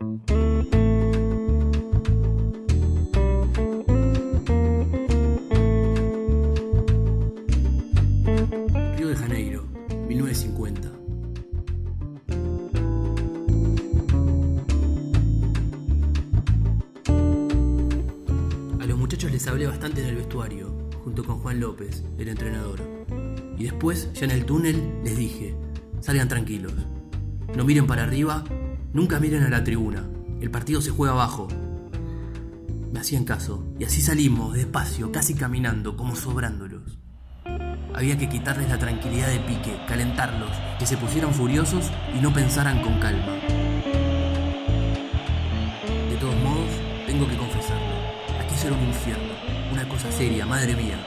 Río de Janeiro, 1950. A los muchachos les hablé bastante en el vestuario, junto con Juan López, el entrenador. Y después, ya en el túnel, les dije, salgan tranquilos. No miren para arriba, nunca miren a la tribuna. El partido se juega abajo. Me hacían caso, y así salimos, despacio, casi caminando, como sobrándolos. Había que quitarles la tranquilidad de pique, calentarlos, que se pusieran furiosos y no pensaran con calma. De todos modos, tengo que confesarlo. Aquí será un infierno, una cosa seria, madre mía.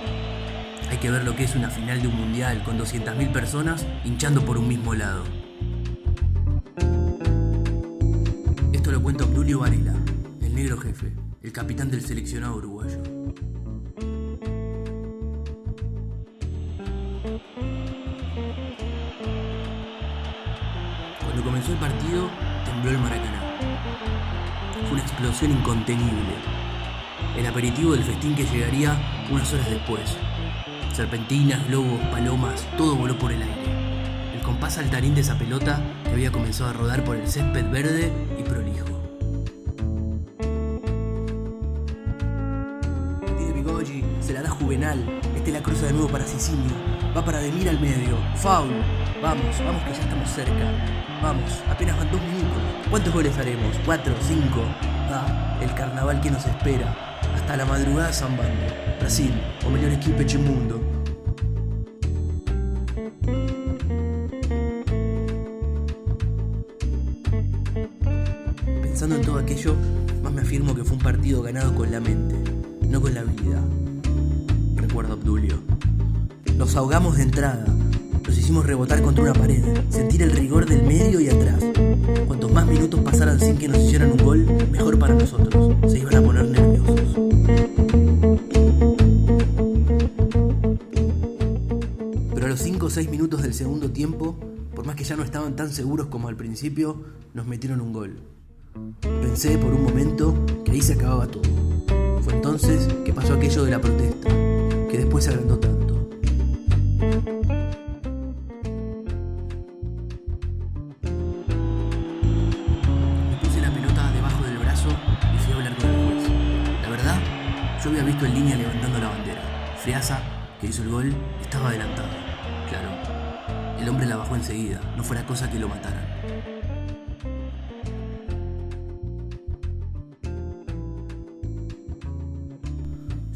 Hay que ver lo que es una final de un mundial con 200.000 personas hinchando por un mismo lado. Obdulio Varela, el negro jefe, el capitán del seleccionado uruguayo. Cuando comenzó el partido, tembló el Maracaná. Fue una explosión incontenible. El aperitivo del festín que llegaría unas horas después. Serpentinas, globos, palomas, todo voló por el aire. El compás saltarín de esa pelota que había comenzado a rodar por el césped verde y prolijo. Juvenal. Este la cruza de nuevo para Sicilia. Va para Demir al medio. Foul. Vamos, vamos que ya estamos cerca. Vamos, apenas van dos minutos. ¿Cuántos goles haremos? ¿Cuatro? ¿Cinco? Ah, el carnaval que nos espera. Hasta la madrugada zambando. Brasil, o mejor equipo mundo. Pensando en todo aquello, más me afirmo que fue un partido ganado con la mente, no con la habilidad. Obdulio. Nos ahogamos de entrada, nos hicimos rebotar contra una pared, sentir el rigor del medio y atrás. Cuantos más minutos pasaran sin que nos hicieran un gol, mejor para nosotros. Se iban a poner nerviosos. Pero a los 5 o 6 minutos del segundo tiempo, por más que ya no estaban tan seguros como al principio, nos metieron un gol. Pensé por un momento que ahí se acababa todo. Fue entonces que pasó aquello de la protesta, que después se agrandó tanto. Me puse la pelota debajo del brazo y fui a hablar con el juez. La verdad, yo había visto en línea levantando la bandera. Freasa, que hizo el gol, estaba adelantado. Claro, el hombre la bajó enseguida, no fuera cosa que lo mataran.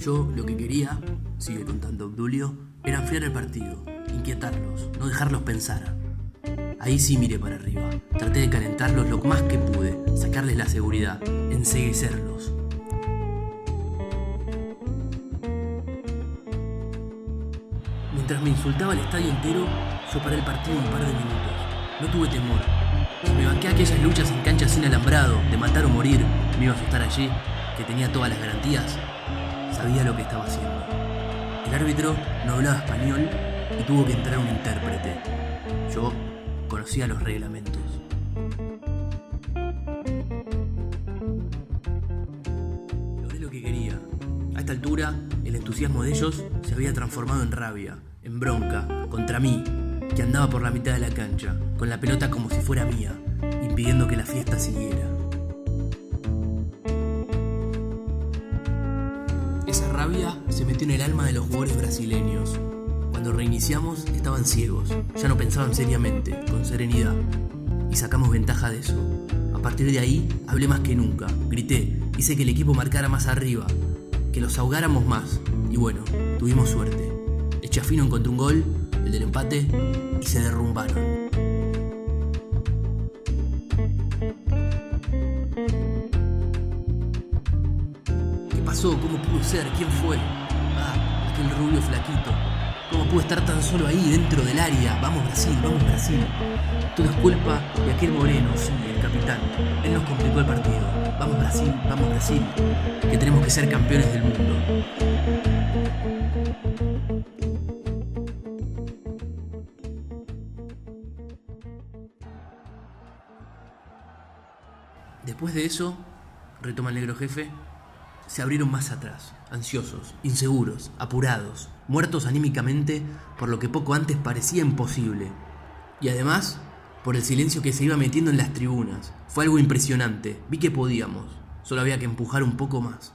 Yo lo que quería, sigue contando Obdulio, era enfriar el partido, inquietarlos, no dejarlos pensar. Ahí sí miré para arriba, traté de calentarlos lo más que pude, sacarles la seguridad, enseguecerlos. Mientras me insultaba el estadio entero, yo paré el partido un par de minutos. No tuve temor. Me banqué aquellas luchas en cancha sin alambrado, de matar o morir, me iba a asustar allí, que tenía todas las garantías, sabía lo que estaba haciendo. El árbitro no hablaba español y tuvo que entrar un intérprete. Yo conocía los reglamentos. Logré lo que quería. A esta altura, el entusiasmo de ellos se había transformado en rabia, en bronca, contra mí, que andaba por la mitad de la cancha, con la pelota como si fuera mía, impidiendo que la fiesta siguiera. Se metió en el alma de los jugadores brasileños. Cuando reiniciamos estaban ciegos, ya no pensaban seriamente, con serenidad, y sacamos ventaja de eso. A partir de ahí hablé más que nunca, grité, hice que el equipo marcara más arriba, que los ahogáramos más, y bueno, tuvimos suerte. Echafino encontró un gol, el del empate, y se derrumbaron. ¿Cómo pudo ser? ¿Quién fue? Ah, aquel rubio flaquito. ¿Cómo pudo estar tan solo ahí, dentro del área? Vamos Brasil, vamos Brasil. Todo es culpa de aquel moreno, sí, el capitán. Él nos complicó el partido. Vamos Brasil, vamos Brasil. Que tenemos que ser campeones del mundo. Después de eso, retoma el negro jefe, se abrieron más atrás, ansiosos, inseguros, apurados, muertos anímicamente por lo que poco antes parecía imposible. Y además, por el silencio que se iba metiendo en las tribunas. Fue algo impresionante. Vi que podíamos. Solo había que empujar un poco más.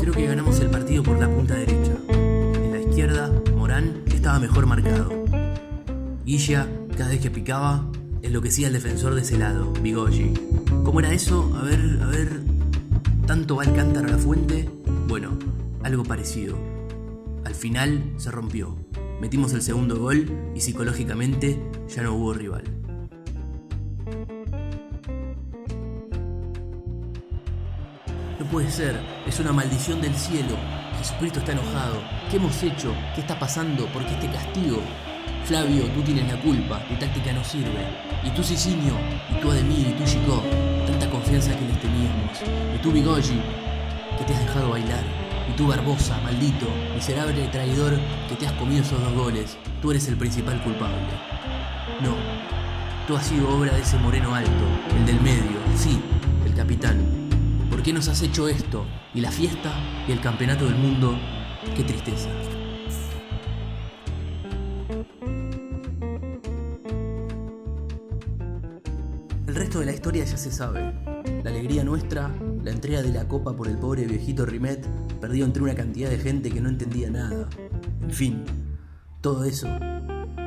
Creo que ganamos el partido por la punta derecha. En la izquierda, Morán estaba mejor marcado. Guilla, cada vez que picaba, enloquecía al defensor de ese lado, Bigogi. ¿Cómo era eso? A ver, a ver. ¿Tanto va el cántaro a la fuente? Bueno, algo parecido. Al final se rompió. Metimos el segundo gol y psicológicamente ya no hubo rival. No puede ser, es una maldición del cielo. Jesucristo está enojado. ¿Qué hemos hecho? ¿Qué está pasando? ¿Por qué este castigo? Flavio, tú tienes la culpa, tu táctica no sirve. Y tú Sicinio, y tú Ademir, y tú Chico, tanta confianza que les teníamos. Y tú Bigogi, que te has dejado bailar. Y tú Barbosa, maldito, miserable traidor que te has comido esos dos goles. Tú eres el principal culpable. No, tú has sido obra de ese moreno alto, el del medio, sí, el capitán. ¿Por qué nos has hecho esto? Y la fiesta y el campeonato del mundo, qué tristeza. Historia ya se sabe. La alegría nuestra, la entrega de la copa por el pobre viejito Rimet, perdido entre una cantidad de gente que no entendía nada. En fin, todo eso.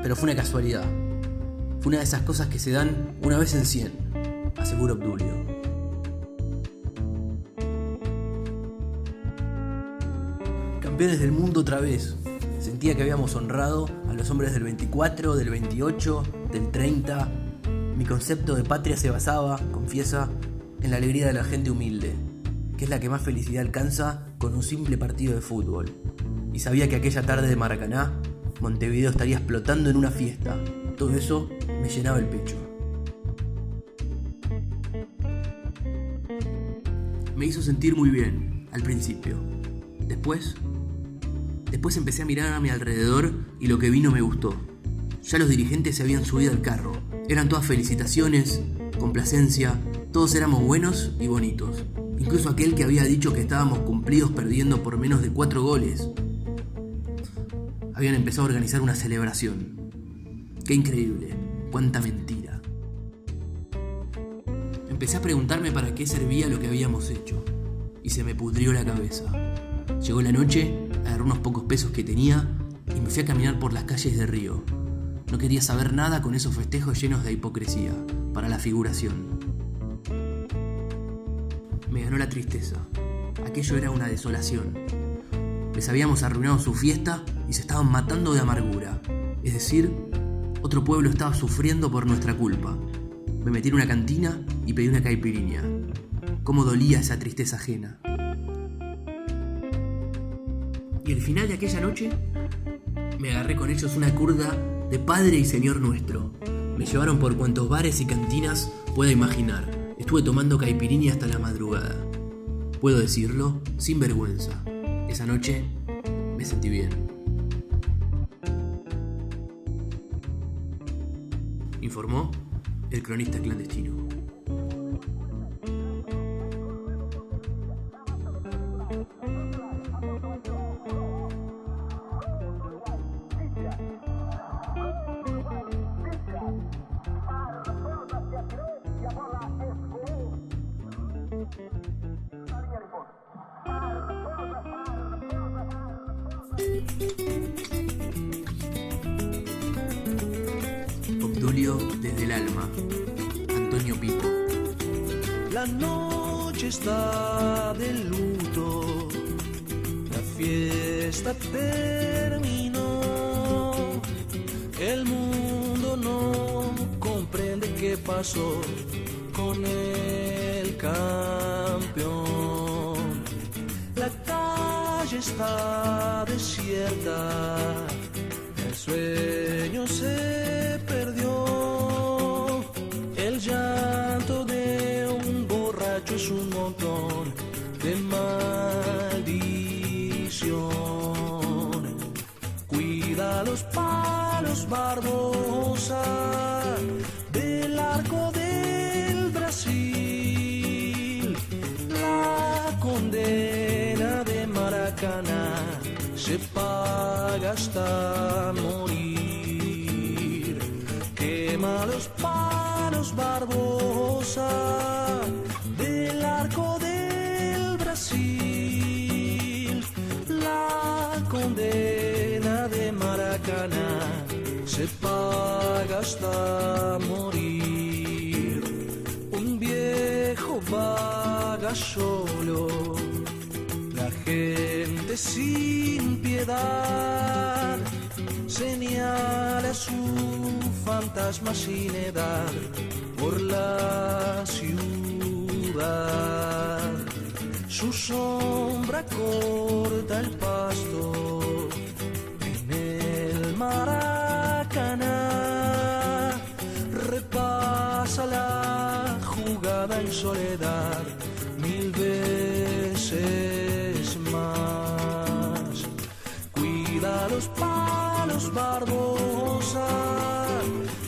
Pero fue una casualidad. Fue una de esas cosas que se dan una vez en cien, asegura Obdulio. Campeones del mundo otra vez. Sentía que habíamos honrado a los hombres del 24, del 28, del 30. Mi concepto de patria se basaba, confiesa, en la alegría de la gente humilde, que es la que más felicidad alcanza con un simple partido de fútbol. Y sabía que aquella tarde de Maracaná, Montevideo estaría explotando en una fiesta. Todo eso me llenaba el pecho. Me hizo sentir muy bien, al principio. Después, después empecé a mirar a mi alrededor y lo que vino me gustó. Ya los dirigentes se habían subido al carro. Eran todas felicitaciones, complacencia, todos éramos buenos y bonitos. Incluso aquel que había dicho que estábamos cumplidos perdiendo por menos de cuatro goles. Habían empezado a organizar una celebración. Qué increíble, cuánta mentira. Empecé a preguntarme para qué servía lo que habíamos hecho. Y se me pudrió la cabeza. Llegó la noche, agarré unos pocos pesos que tenía y me fui a caminar por las calles de Río. No quería saber nada con esos festejos llenos de hipocresía, para la figuración. Me ganó la tristeza. Aquello era una desolación. Les habíamos arruinado su fiesta y se estaban matando de amargura. Es decir, otro pueblo estaba sufriendo por nuestra culpa. Me metí en una cantina y pedí una caipirinha. Cómo dolía esa tristeza ajena. Y al final de aquella noche, me agarré con ellos una curda de Padre y Señor nuestro. Me llevaron por cuantos bares y cantinas pueda imaginar. Estuve tomando caipirinha hasta la madrugada. Puedo decirlo sin vergüenza. Esa noche me sentí bien. Informó el cronista clandestino. Noche está de luto, la fiesta terminó. El mundo no comprende qué pasó con el campeón. La calle está desierta, el sueño es un montón de maldición. Cuida los palos barbosa del arco del Brasil. La condena de Maracaná se paga hasta morir. Quema los palos barbosa. Se paga hasta morir. Un viejo vaga solo, la gente sin piedad señala su fantasma sin edad por la ciudad. Su sombra corta el pasto Repasa la jugada en soledad mil veces más. Cuida los palos Barbosa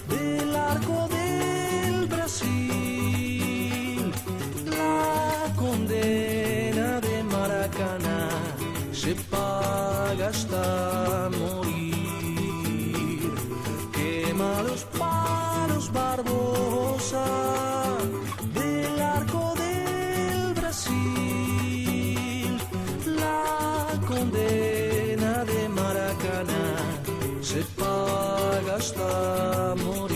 del arco del Brasil. La condena de Maracaná se paga hasta condena de Maracaná se paga hasta morir.